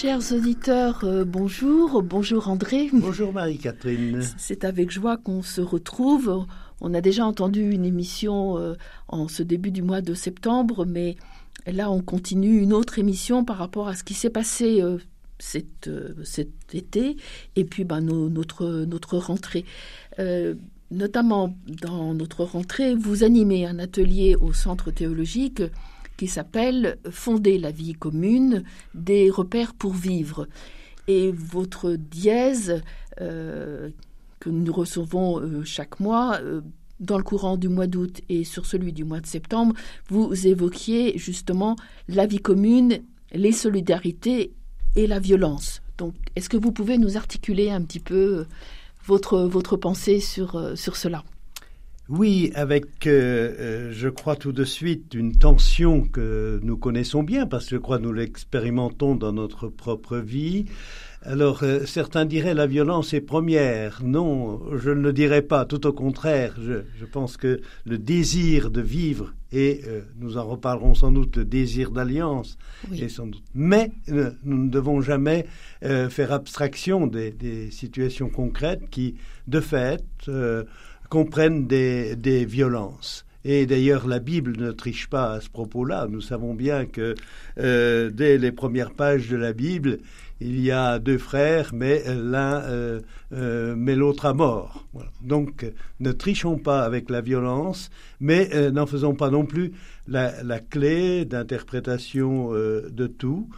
Chers auditeurs, euh, bonjour. Bonjour André. Bonjour Marie-Catherine. C'est avec joie qu'on se retrouve. On a déjà entendu une émission euh, en ce début du mois de septembre, mais là on continue une autre émission par rapport à ce qui s'est passé euh, cet, cet, été et puis ben, notre, notre rentrée. Notamment dans notre rentrée, vous animez un atelier au centre théologique qui s'appelle Fonder la vie commune, des repères pour vivre. Et votre dièse, euh, que nous recevons euh, chaque mois, euh, dans le courant du mois d'août et sur celui du mois de septembre, vous évoquiez justement la vie commune, les solidarités et la violence. Donc, est-ce que vous pouvez nous articuler un petit peu votre, votre pensée sur, sur cela? Oui, avec, euh, euh, je crois tout de suite, une tension que nous connaissons bien, parce que je crois nous l'expérimentons dans notre propre vie. Alors, euh, certains diraient la violence est première. Non, je ne le dirais pas. Tout au contraire, je, je pense que le désir de vivre, et euh, nous en reparlerons sans doute, le désir d'alliance, Oui. sans doute. Mais euh, nous ne devons jamais faire abstraction des, des situations concrètes qui, de fait, comprennent des, des violences. Et d'ailleurs, la Bible ne triche pas à ce propos-là. Nous savons bien que euh, dès les premières pages de la Bible, il y a deux frères, mais l'un euh, euh, met l'autre à mort. Donc, ne trichons pas avec la violence, mais euh, n'en faisons pas non plus la, la clé d'interprétation de tout.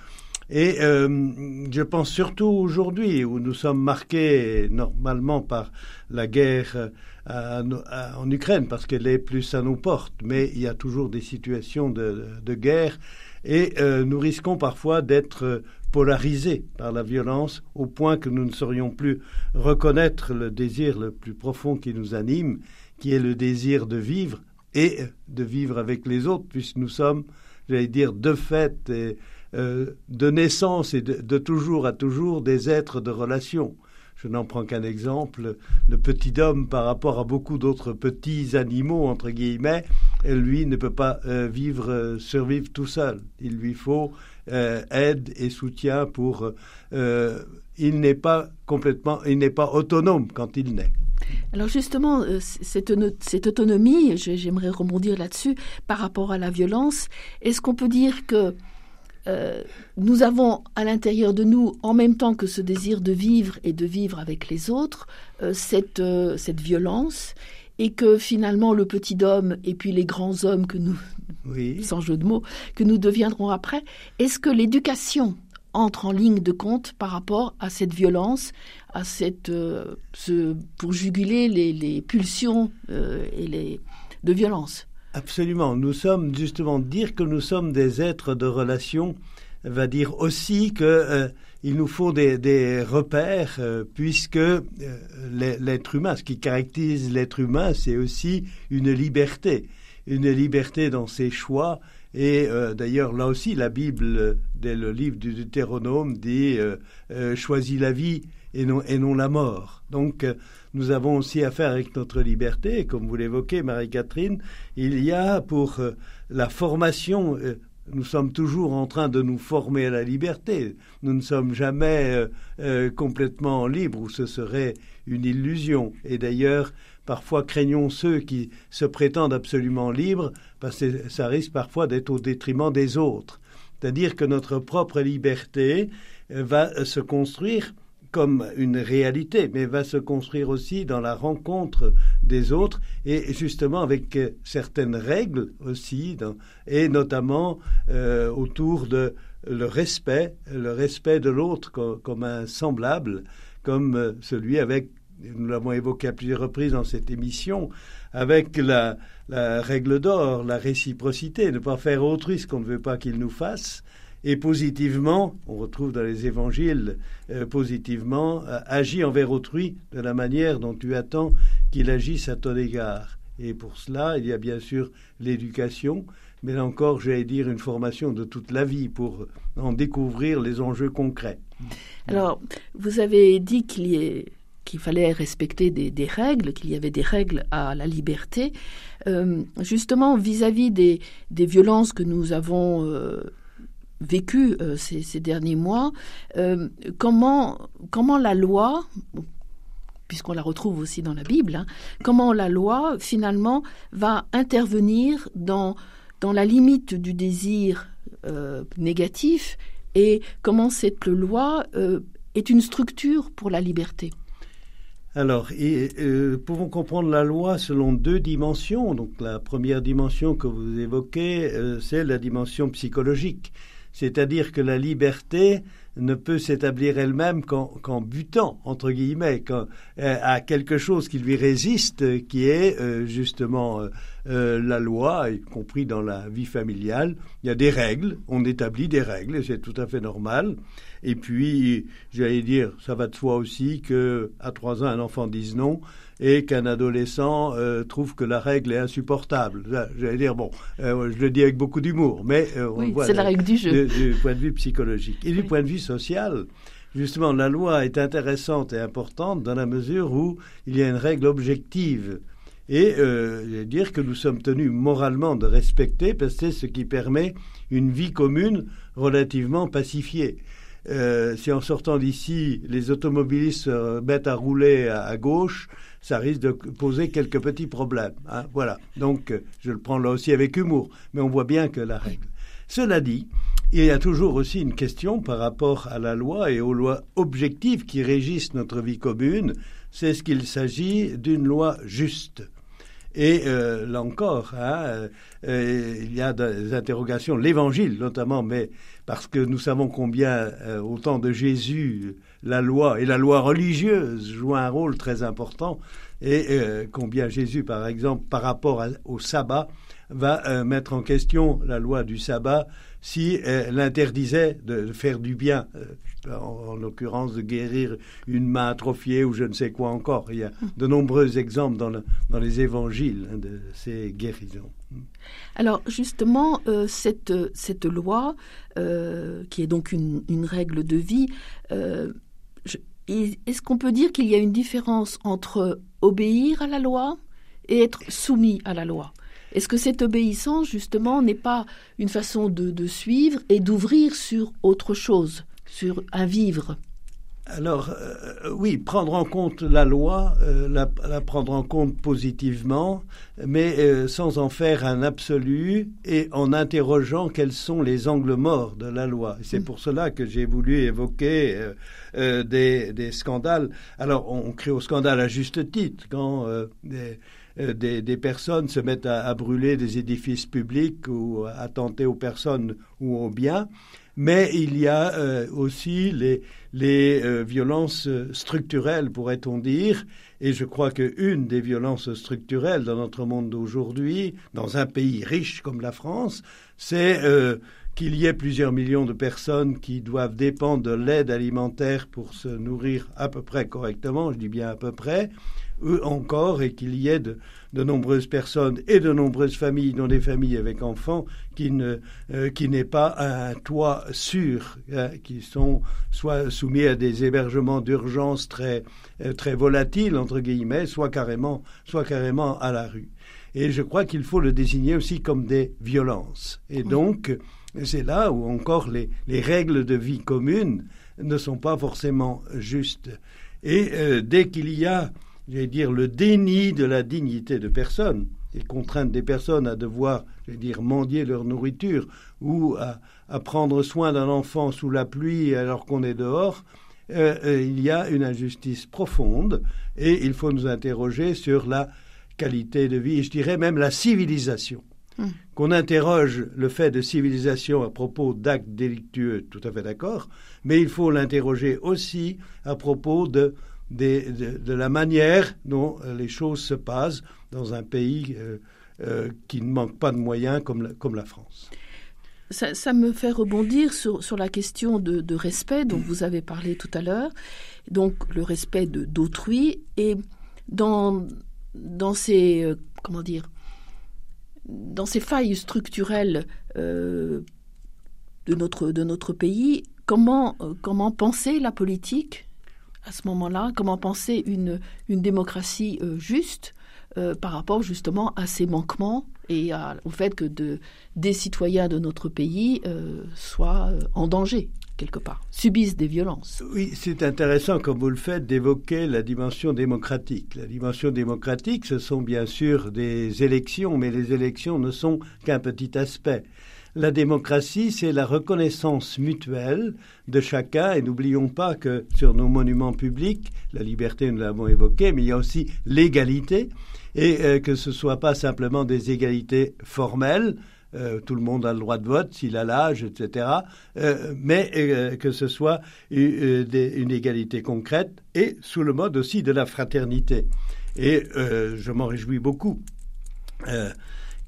Et je pense surtout aujourd'hui où nous sommes marqués normalement par la guerre en Ukraine parce qu'elle est plus à nos portes, mais il y a toujours des situations de, guerre et euh, nous risquons parfois d'être polarisés par la violence au point que nous ne saurions plus reconnaître le désir le plus profond qui nous anime, qui est le désir de vivre et de vivre avec les autres, puisque nous sommes, j'allais dire, de fait euh, de naissance et de, de, toujours à toujours des êtres de relation. Je n'en prends qu'un exemple, le petit homme par rapport à beaucoup d'autres petits animaux, entre guillemets, lui ne peut pas euh, vivre, euh, survivre tout seul. Il lui faut euh, aide et soutien pour... il n'est pas complètement, il n'est pas autonome quand il naît. Alors justement, cette autonomie, j'aimerais rebondir là-dessus, par rapport à la violence, est-ce qu'on peut dire que euh, nous avons à l'intérieur de nous, en même temps que ce désir de vivre et de vivre avec les autres, euh, cette, euh, cette violence, et que finalement le petit homme et puis les grands hommes que nous, oui. sans jeu de mots, que nous deviendrons après, est-ce que l'éducation entre en ligne de compte par rapport à cette violence, à cette, euh, ce, pour juguler les, les pulsions euh, et les, de violence? Absolument. Nous sommes justement dire que nous sommes des êtres de relation va dire aussi que euh, il nous faut des, repères euh, puisque euh, l'être humain, ce qui caractérise l'être humain, c'est aussi une liberté, une liberté dans ses choix. Et d'ailleurs, là aussi, la Bible, dès le livre du Deutéronome, dit choisis la vie et non, la mort. Donc, nous avons aussi affaire avec notre liberté, comme vous l'évoquez, Marie-Catherine, il y a pour euh, la formation, euh, nous sommes toujours en train de nous former à la liberté. Nous ne sommes jamais euh, complètement libres, ou ce serait une illusion. Et d'ailleurs, parfois craignons ceux qui se prétendent absolument libres, parce que ça risque parfois d'être au détriment des autres. C'est-à-dire que notre propre liberté va se construire comme une réalité, mais va se construire aussi dans la rencontre des autres et justement avec certaines règles aussi, et notamment euh, autour de le respect, le respect de l'autre comme, un semblable, comme celui avec, nous l'avons évoqué à plusieurs reprises dans cette émission, avec la, la règle d'or, la réciprocité, ne pas faire autrui ce qu'on ne veut pas qu'il nous fasse et positivement, on retrouve dans les évangiles, euh, positivement, euh, agis envers autrui de la manière dont tu attends qu'il agisse à ton égard. Et pour cela, il y a bien sûr l'éducation, mais là encore, j'allais dire une formation de toute la vie pour en découvrir les enjeux concrets. Alors, vous avez dit qu'il fallait respecter des, règles, qu'il y avait des règles à la liberté. Euh, justement, vis-à-vis des, violences que nous avons euh, vécues euh, ces, derniers mois, comment, comment la loi, puisqu'on la retrouve aussi dans la Bible, hein, comment la loi finalement va intervenir dans, dans la limite du désir négatif et comment cette loi est une structure pour la liberté? Alors, et, euh, pouvons comprendre la loi selon deux dimensions. Donc, la première dimension que vous évoquez, euh, c'est la dimension psychologique. C'est-à-dire que la liberté ne peut s'établir elle-même qu'en butant, entre guillemets, euh, à quelque chose qui lui résiste, qui est euh, justement la loi, y compris dans la vie familiale. Il y a des règles, on établit des règles, et c'est tout à fait normal. Et puis, j'allais dire, ça va de soi aussi que à trois ans, un enfant dise non et qu'un adolescent euh, trouve que la règle est insupportable. J'allais dire, bon, euh, je le dis avec beaucoup d'humour, mais euh, on voit c'est la règle du jeu. Du, point de vue psychologique et du point de vue social. Justement, la loi est intéressante et importante dans la mesure où il y a une règle objective. Et euh, dire que nous sommes tenus moralement de respecter, parce que c'est ce qui permet une vie commune relativement pacifiée. Euh, si en sortant d'ici, les automobilistes se mettent à rouler à, gauche, ça risque de poser quelques petits problèmes. Hein, voilà. Donc, je le prends là aussi avec humour, mais on voit bien que la règle. Cela dit, il y a toujours aussi une question par rapport à la loi et aux lois objectives qui régissent notre vie commune. C'est ce qu'il s'agit d'une loi juste. Et euh, là encore, hein, euh, il y a des interrogations, l'évangile notamment, mais parce que nous savons combien, euh, au temps de Jésus, la loi et la loi religieuse jouent un rôle très important, et euh, combien Jésus, par exemple, par rapport au sabbat, va euh, mettre en question la loi du sabbat si elle interdisait de faire du bien, en, l'occurrence de guérir une main atrophiée ou je ne sais quoi encore. Il y a de nombreux exemples dans, les évangiles hein, de ces guérisons. Alors justement, euh, cette, loi, euh, qui est donc une, règle de vie, euh, est-ce qu'on peut dire qu'il y a une différence entre obéir à la loi et être soumis à la loi? Est-ce que cette obéissance, justement, n'est pas une façon de suivre et d'ouvrir sur autre chose, sur un vivre? Alors, euh, oui, prendre en compte la loi, euh, la, prendre en compte positivement, mais euh, sans en faire un absolu et en interrogeant quels sont les angles morts de la loi. C'est mm. pour cela que j'ai voulu évoquer des, des, scandales. Alors, on, crée au scandale à juste titre quand des, des, des, personnes se mettent à, brûler des édifices publics ou à tenter aux personnes ou aux biens mais il y a euh, aussi les, euh, violences structurelles, pourrait-on dire, et je crois qu'une des violences structurelles dans notre monde d'aujourd'hui, dans un pays riche comme la France, c'est euh, qu'il y ait plusieurs millions de personnes qui doivent dépendre de l'aide alimentaire pour se nourrir à peu près correctement, je dis bien à peu près, encore, et qu'il y ait de, de nombreuses personnes et de nombreuses familles, dont des familles avec enfants, qui ne euh, qui n'aient pas un toit sûr, hein, qui sont soit soumis à des hébergements d'urgence très euh, très volatiles entre guillemets, soit carrément soit carrément à la rue. Et je crois qu'il faut le désigner aussi comme des violences. Et donc c'est là où encore les, les règles de vie communes ne sont pas forcément justes. Et euh, dès qu'il y a j'allais dire, le déni de la dignité de personnes et contraindre des personnes à devoir, j'allais dire, mendier leur nourriture ou à, prendre soin d'un enfant sous la pluie alors qu'on est dehors, euh, euh, il y a une injustice profonde et il faut nous interroger sur la qualité de vie et je dirais même la civilisation. Hum. Qu'on interroge le fait de civilisation à propos d'actes délictueux, tout à fait d'accord, mais il faut l'interroger aussi à propos de de, la manière dont euh, les choses se passent dans un pays euh, euh, qui ne manque pas de moyens comme la, comme la France. ça, me fait rebondir sur, sur la question de, respect dont vous avez parlé tout à l'heure, donc le respect d'autrui, et dans, dans ces, comment dire, dans ces failles structurelles de, notre, de notre pays, comment, comment penser la politique à ce moment-là Comment penser une, une démocratie juste par rapport justement à ces manquements et au fait que de, des citoyens de notre pays euh, soient euh, en danger quelque part, subissent des violences. Oui, c'est intéressant, comme vous le faites, d'évoquer la dimension démocratique. La dimension démocratique, ce sont bien sûr des élections, mais les élections ne sont qu'un petit aspect. La démocratie, c'est la reconnaissance mutuelle de chacun, et n'oublions pas que sur nos monuments publics, la liberté, nous l'avons évoqué, mais il y a aussi l'égalité et euh, que ce ne soit pas simplement des égalités formelles, euh, tout le monde a le droit de vote s'il a l'âge, etc., euh, mais que ce soit une, égalité concrète et sous le mode aussi de la fraternité. Et je m'en réjouis beaucoup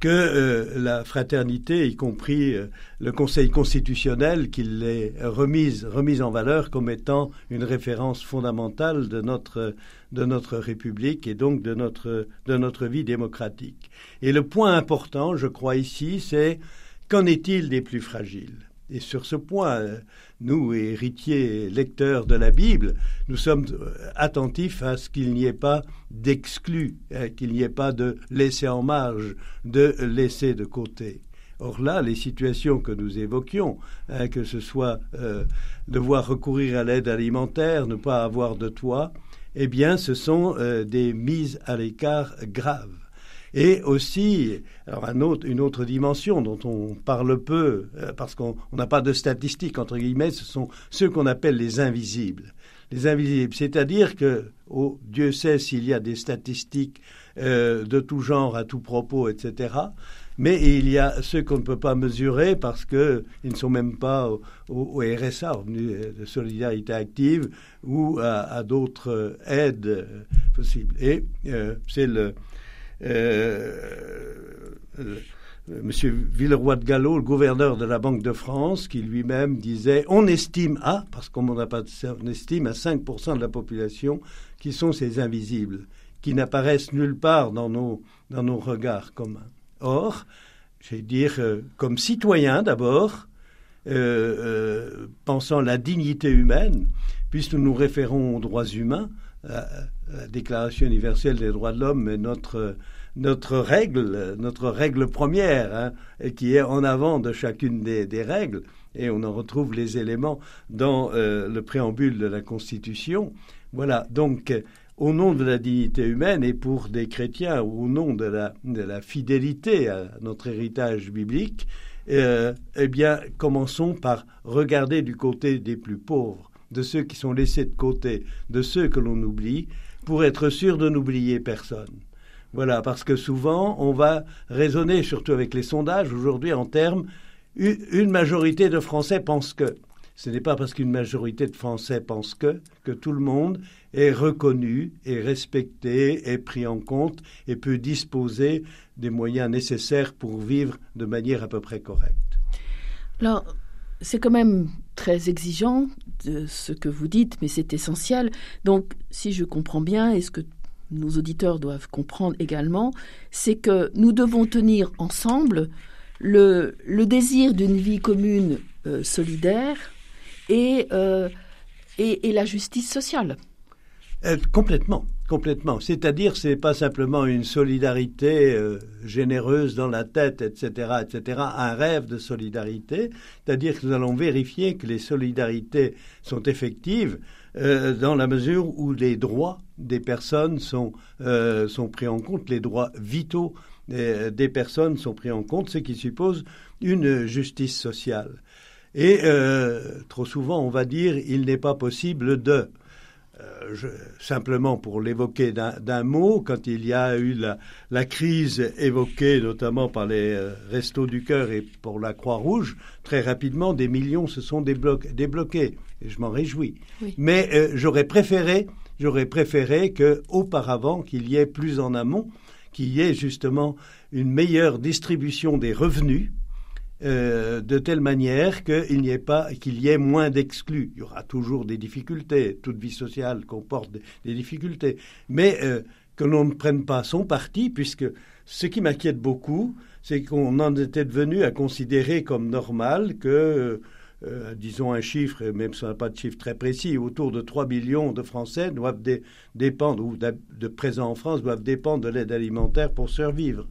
que euh, la fraternité, y compris euh, le Conseil constitutionnel, qui l'ait remise, remise en valeur comme étant une référence fondamentale de notre, de notre République et donc de notre, de notre vie démocratique. Et le point important, je crois ici, c'est qu'en est-il des plus fragiles? Et sur ce point, euh, nous, héritiers lecteurs de la Bible, nous sommes euh, attentifs à ce qu'il n'y ait pas d'exclus, hein, qu'il n'y ait pas de laisser en marge, de laisser de côté. Or là, les situations que nous évoquions, hein, que ce soit euh, devoir recourir à l'aide alimentaire, ne pas avoir de toit, eh bien, ce sont des mises à l'écart graves. Et aussi, alors une autre dimension dont on parle peu, euh, parce qu'on n'a pas de statistiques, entre guillemets, ce sont ceux qu'on appelle les invisibles. Les invisibles, c'est-à-dire que, oh, Dieu sait s'il y a des statistiques euh, de tout genre, à tout propos, etc. Mais il y a ceux qu'on ne peut pas mesurer parce qu'ils ne sont même pas au, RSA, de solidarité active, ou à, d'autres aides possibles. Et euh, c'est le, euh, euh, Monsieur Villeroy de Gallo, le gouverneur de la Banque de France, qui lui-même disait on estime à, parce qu'on n'a pas on estime à 5% de la population qui sont ces invisibles, qui n'apparaissent nulle part dans nos, dans nos regards communs. Or, je vais dire, euh, comme citoyen d'abord, pensant la dignité humaine, puisque nous nous référons aux droits humains, la, Déclaration universelle des droits de l'homme est notre, notre règle, notre règle première, hein, qui est en avant de chacune des, règles. Et on en retrouve les éléments dans euh, le préambule de la Constitution. Voilà, donc au nom de la dignité humaine et pour des chrétiens, au nom de la, fidélité à notre héritage biblique, euh, eh bien, commençons par regarder du côté des plus pauvres de ceux qui sont laissés de côté, de ceux que l'on oublie, pour être sûr de n'oublier personne. Voilà, parce que souvent, on va raisonner, surtout avec les sondages aujourd'hui, en termes une majorité de Français pensent que. Ce n'est pas parce qu'une majorité de Français pense que que tout le monde est reconnu, est respecté, est pris en compte et peut disposer des moyens nécessaires pour vivre de manière à peu près correcte. Alors, c'est quand même très exigeant de ce que vous dites, mais c'est essentiel. Donc, si je comprends bien, et ce que nos auditeurs doivent comprendre également, c'est que nous devons tenir ensemble le, désir d'une vie commune euh, solidaire euh, et, la justice sociale. Euh, complètement. Complètement. C'est-à-dire, c'est pas simplement une solidarité euh, généreuse dans la tête, etc., etc., un rêve de solidarité. C'est-à-dire que nous allons vérifier que les solidarités sont effectives euh, dans la mesure où les droits des personnes sont, sont pris en compte, les droits vitaux des, personnes sont pris en compte, ce qui suppose une justice sociale. Et trop souvent, on va dire, il n'est pas possible de. Euh, simplement pour l'évoquer d'un mot, quand il y a eu la, crise évoquée notamment par les euh, Restos du Cœur et pour la Croix-Rouge, très rapidement, des millions se sont débloqués. Et je m'en réjouis. Mais euh, j'aurais préféré, j'aurais préféré qu'auparavant, qu'il y ait plus en amont, qu'il y ait justement une meilleure distribution des revenus euh, de telle manière qu'il n'y ait pas qu'il y ait moins d'exclus. Il y aura toujours des difficultés. Toute vie sociale comporte des, difficultés, mais euh, que l'on ne prenne pas son parti, puisque ce qui m'inquiète beaucoup, c'est qu'on en était devenu à considérer comme normal que euh, disons un chiffre, même si on n'a pas de chiffre très précis, autour de 3 millions de Français doivent dépendre, ou de présents en France, doivent dépendre de l'aide alimentaire pour survivre.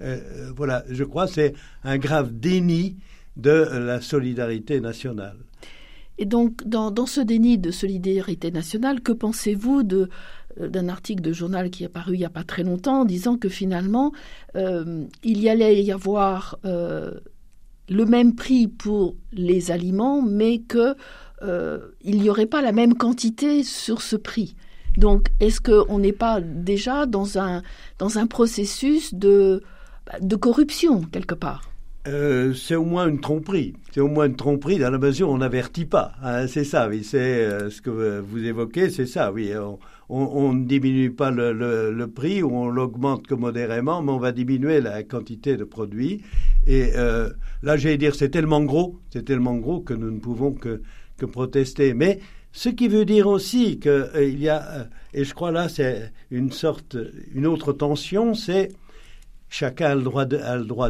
Euh, euh, voilà, je crois que c'est un grave déni de la solidarité nationale. Et donc, dans, ce déni de solidarité nationale, que pensez-vous de, d'un article de journal qui est paru il n'y a pas très longtemps, disant que finalement, il y allait y avoir le même prix pour les aliments, mais que euh, il n'y aurait pas la même quantité sur ce prix. Donc, est-ce qu'on n'est pas déjà dans un, dans un processus de, de corruption, quelque part euh, c'est au moins une tromperie. C'est au moins une tromperie dans la mesure où on n'avertit pas. Hein, c'est ça, oui. C'est euh, ce que vous évoquez, c'est ça, oui. On, ne diminue pas le, prix ou on l'augmente que modérément, mais on va diminuer la quantité de produits. Et euh, là, j'allais dire, c'est tellement gros, c'est tellement gros que nous ne pouvons que, que protester. Mais ce qui veut dire aussi qu'il y a, et je crois là, c'est une sorte, une autre tension, c'est chacun a le droit,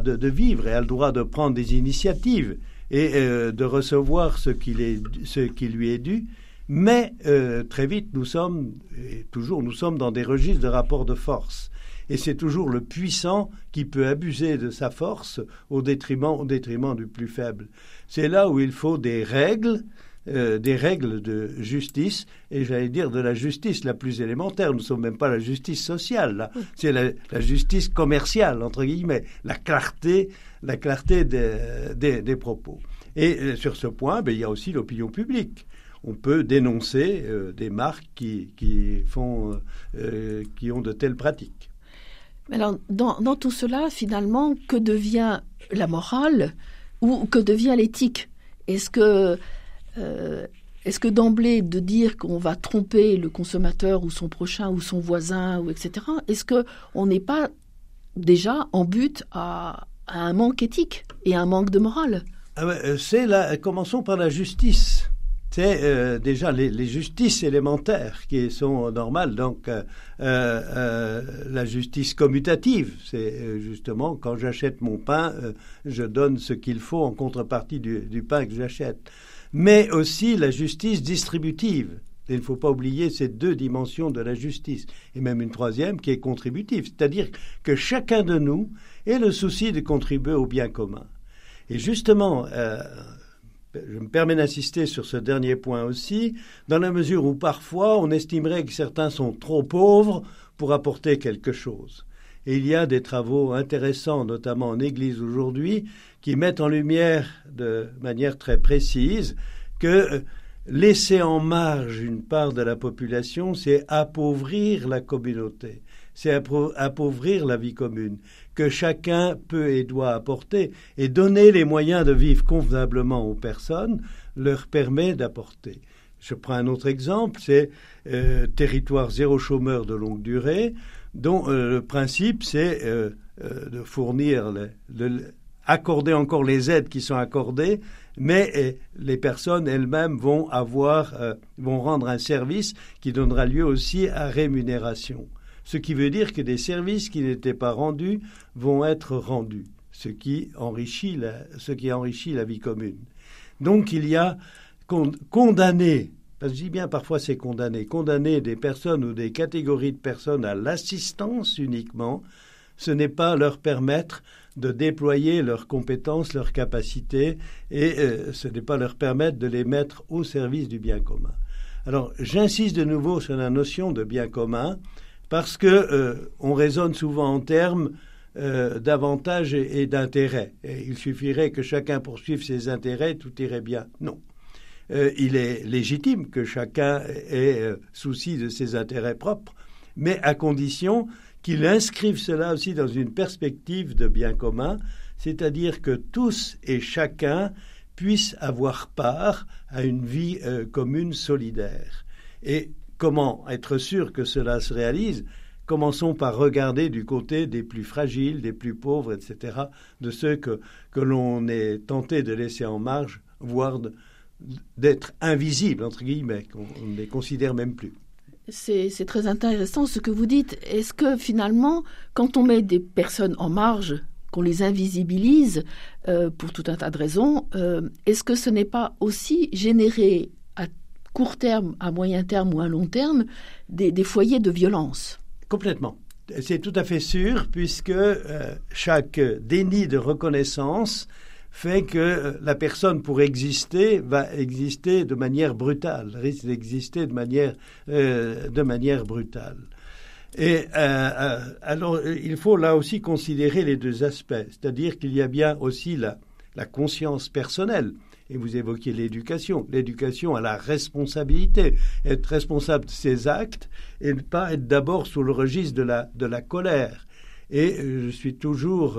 de, vivre et a le droit de prendre des initiatives et euh, de recevoir ce qui, lui est dû. Mais euh, très vite, nous sommes, et toujours, nous sommes dans des registres de rapports de force. Et c'est toujours le puissant qui peut abuser de sa force au détriment du plus faible. C'est là où il faut des règles euh, des règles de justice, et j'allais dire de la justice la plus élémentaire. Nous ne sommes même pas la justice sociale, là. C'est la, justice commerciale, entre guillemets, la clarté, la clarté des, propos. Et euh, sur ce point, ben, il y a aussi l'opinion publique. On peut dénoncer euh, des marques qui, qui, font, qui ont de telles pratiques. Alors, dans, dans tout cela, finalement, que devient la morale ou que devient l'éthique? Est-ce que euh, est-ce que d'emblée de dire qu'on va tromper le consommateur ou son prochain ou son voisin ou etc. Est-ce que on n'est pas déjà en but à, un manque éthique et à un manque de morale? Ah euh, C'est là. Commençons par la justice. C'est euh, déjà les, justices élémentaires qui sont normales. Donc la justice commutative, c'est justement quand j'achète mon pain, je donne ce qu'il faut en contrepartie du pain que j'achète mais aussi la justice distributive. il ne faut pas oublier ces deux dimensions de la justice, et même une troisième qui est contributive, c'est-à-dire que chacun de nous ait le souci de contribuer au bien commun. Et justement, euh, je me permets d'insister sur ce dernier point aussi, dans la mesure où parfois on estimerait que certains sont trop pauvres pour apporter quelque chose. Et il y a des travaux intéressants, notamment en Église aujourd'hui, qui mettent en lumière de manière très précise que euh, laisser en marge une part de la population, c'est appauvrir la communauté, c'est appauvrir la vie commune, que chacun peut et doit apporter, et donner les moyens de vivre convenablement aux personnes leur permet d'apporter. Je prends un autre exemple, c'est euh, territoire zéro chômeur de longue durée dont euh, le principe c'est euh, de fournir, accorder encore les aides qui sont accordées, mais les personnes elles-mêmes vont avoir, vont rendre un service qui donnera lieu aussi à rémunération. Ce qui veut dire que des services qui n'étaient pas rendus vont être rendus, ce qui enrichit la, ce qui enrichit la vie commune. Donc il y a condamné parce que je dis bien parfois c'est condamner. Condamner des personnes ou des catégories de personnes à l'assistance uniquement, ce n'est pas leur permettre de déployer leurs compétences, leurs capacités, et euh, ce n'est pas leur permettre de les mettre au service du bien commun. Alors j'insiste de nouveau sur la notion de bien commun, parce que euh, on raisonne souvent en termes euh, d'avantages et, et d'intérêts. Il suffirait que chacun poursuive ses intérêts, tout irait bien. Non. Euh, il est légitime que chacun ait souci de ses intérêts propres, mais à condition qu'il inscrive cela aussi dans une perspective de bien commun, c'est-à-dire que tous et chacun puissent avoir part à une vie euh, commune solidaire. Et comment être sûr que cela se réalise? Commençons par regarder du côté des plus fragiles, des plus pauvres, etc., de ceux que, que l'on est tenté de laisser en marge, voire d'être invisibles, entre guillemets, qu'on ne les considère même plus. C'est très intéressant ce que vous dites. Est-ce que finalement, quand on met des personnes en marge, qu'on les invisibilise euh, pour tout un tas de raisons, euh, est-ce que ce n'est pas aussi générer à court terme, à moyen terme ou à long terme des, foyers de violence? Complètement. C'est tout à fait sûr, puisque euh, chaque déni de reconnaissance fait que euh, la personne, pour exister, va exister de manière brutale, risque d'exister de manière, euh, de manière brutale. Et alors, il faut là aussi considérer les deux aspects, c'est-à-dire qu'il y a bien aussi la, la conscience personnelle et vous évoquiez l'éducation. L'éducation a la responsabilité, être responsable de ses actes et ne pas être d'abord sous le registre de la, de la colère. Et euh, je suis toujours,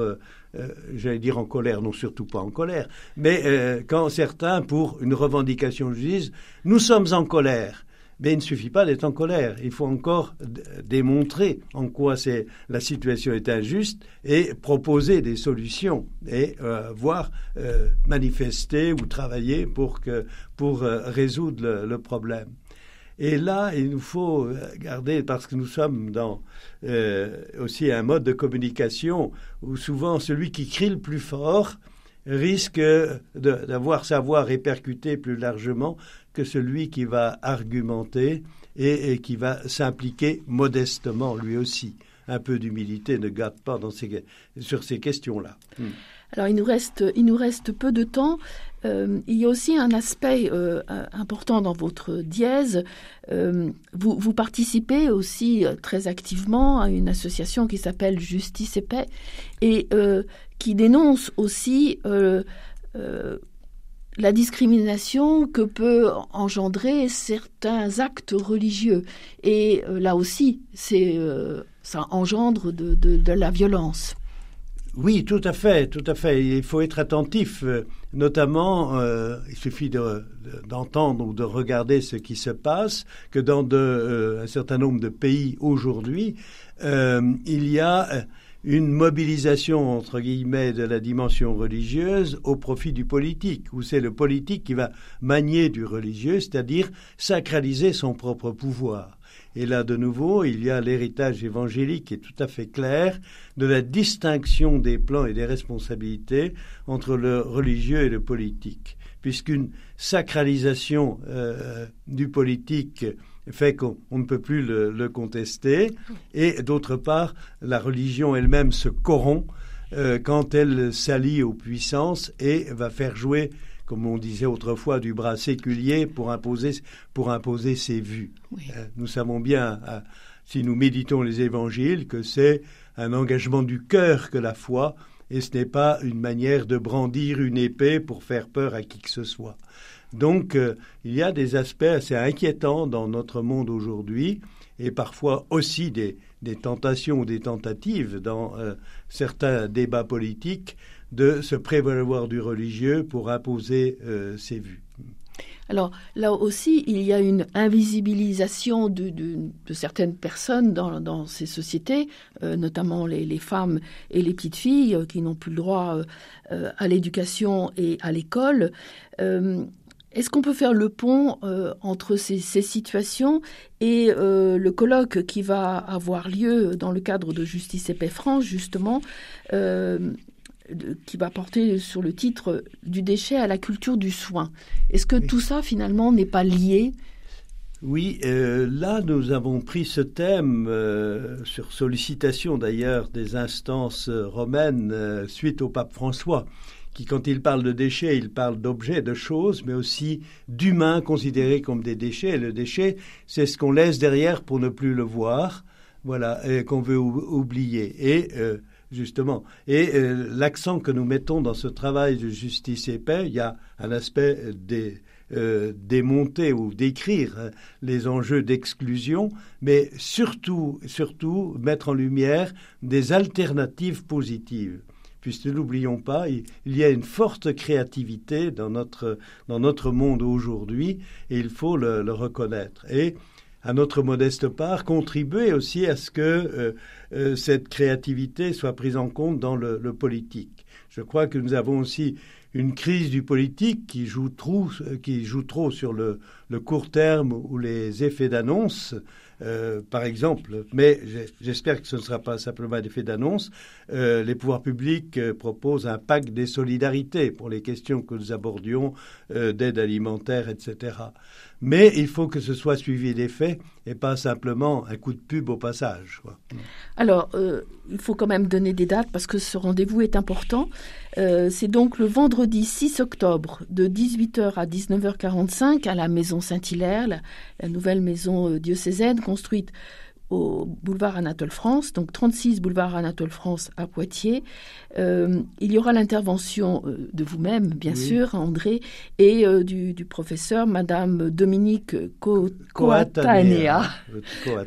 euh, euh, j'allais dire en colère, non surtout pas en colère, mais quand certains, pour une revendication, disent nous sommes en colère, mais il ne suffit pas d'être en colère. Il faut encore démontrer en quoi la situation est injuste et proposer des solutions et euh, voir euh, manifester ou travailler pour, que, pour euh, résoudre le, problème. Et là, il nous faut garder, parce que nous sommes dans aussi un mode de communication où souvent celui qui crie le plus fort risque d'avoir sa voix répercutée plus largement que celui qui va argumenter et, qui va s'impliquer modestement lui aussi. Un peu d'humilité ne gâte pas dans ces, sur ces questions-là. Hmm. Alors il nous reste, il nous reste peu de temps. Euh, il y a aussi un aspect euh, important dans votre dièse. Euh, vous, participez aussi très activement à une association qui s'appelle Justice et Paix et qui dénonce aussi la discrimination que peut engendrer certains actes religieux. Et euh, là aussi, euh, ça engendre de, la violence. Oui, tout à fait, tout à fait. Il faut être attentif, euh, notamment, il suffit d'entendre ou de regarder ce qui se passe, que dans de, un certain nombre de pays aujourd'hui, il y a une mobilisation, entre guillemets, de la dimension religieuse au profit du politique, où c'est le politique qui va manier du religieux, c'est-à-dire sacraliser son propre pouvoir. Et là, de nouveau, il y a l'héritage évangélique qui est tout à fait clair de la distinction des plans et des responsabilités entre le religieux et le politique, puisqu'une sacralisation euh, du politique fait qu'on ne peut plus le, contester. Et d'autre part, la religion elle-même se corrompt euh, quand elle s'allie aux puissances et va faire jouer, comme on disait autrefois, du bras séculier pour imposer, pour imposer ses vues. Euh, nous savons bien, euh, si nous méditons les évangiles, que c'est un engagement du cœur que la foi, et ce n'est pas une manière de brandir une épée pour faire peur à qui que ce soit. Donc, euh, il y a des aspects assez inquiétants dans notre monde aujourd'hui et parfois aussi des, tentations ou des tentatives dans euh, certains débats politiques de se prévaloir du religieux pour imposer euh, ses vues. Alors là aussi, il y a une invisibilisation de, certaines personnes dans, ces sociétés, notamment les, femmes et les petites filles qui n'ont plus le droit à l'éducation et à l'école. Est-ce qu'on peut faire le pont euh, entre ces, situations et euh, le colloque qui va avoir lieu dans le cadre de Justice et Paix France, justement, euh, qui va porter sur le titre Du déchet à la culture du soin Est-ce que tout ça, finalement, n'est pas lié? Oui, là nous avons pris ce thème sur sollicitation d'ailleurs des instances romaines suite au pape François qui, quand il parle de déchets, il parle d'objets, de choses, mais aussi d'humains considérés comme des déchets. Et le déchet, c'est ce qu'on laisse derrière pour ne plus le voir, voilà, et qu'on veut oublier. Et euh, justement, et euh, l'accent que nous mettons dans ce travail de justice et paix, il y a un aspect des euh, démonter ou décrire les enjeux d'exclusion, mais surtout, surtout mettre en lumière des alternatives positives puisque n'oublions pas, il, y a une forte créativité dans notre, dans notre monde aujourd'hui et il faut le, reconnaître. Et à notre modeste part, contribuer aussi à ce que cette créativité soit prise en compte dans le, politique. Je crois que nous avons aussi une crise du politique qui joue trop, qui joue trop sur le, le court terme ou les effets d'annonce euh, par exemple, mais j'espère que ce ne sera pas simplement un effet d'annonce, euh, les pouvoirs publics euh, proposent un pacte des solidarités pour les questions que nous abordions d'aide alimentaire, etc. Mais il faut que ce soit suivi d'effets et pas simplement un coup de pub au passage. Alors, il faut quand même donner des dates parce que ce rendez-vous est important. C'est donc le vendredi 6 octobre de 18h à 19h45 à la Maison Saint-Hilaire, la, nouvelle maison diocésaine construite au boulevard Anatole France, donc 36 boulevard Anatole France à Poitiers. Euh, il y aura l'intervention euh, de vous-même, bien sûr, André, et euh, du, professeur Madame Dominique Coatanea,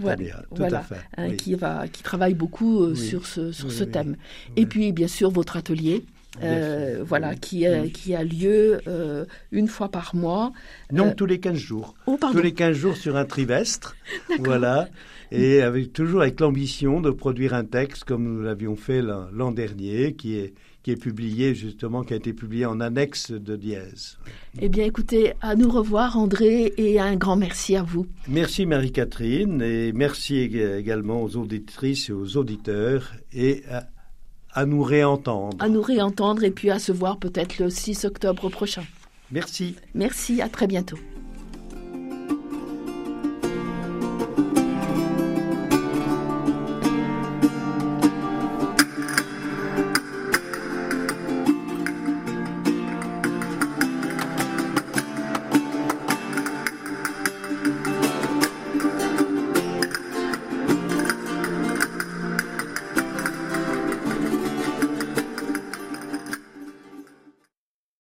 voilà, hein, qui, va, qui travaille beaucoup sur ce, sur ce thème. Et puis, bien sûr, votre atelier. Voilà, qui, qui a lieu une fois par mois. Non, tous les 15 jours. Oh, tous les 15 jours sur un trimestre. voilà et avec, toujours avec l'ambition de produire un texte comme nous l'avions fait l'an dernier, qui est, qui est publié justement, qui a été publié en annexe de Dièse. Eh bien, écoutez, à nous revoir, André, et un grand merci à vous. Merci, Marie-Catherine, et merci également aux auditrices et aux auditeurs, et à, à nous réentendre. À nous réentendre, et puis à se voir peut-être le 6 octobre prochain. Merci. Merci, à très bientôt.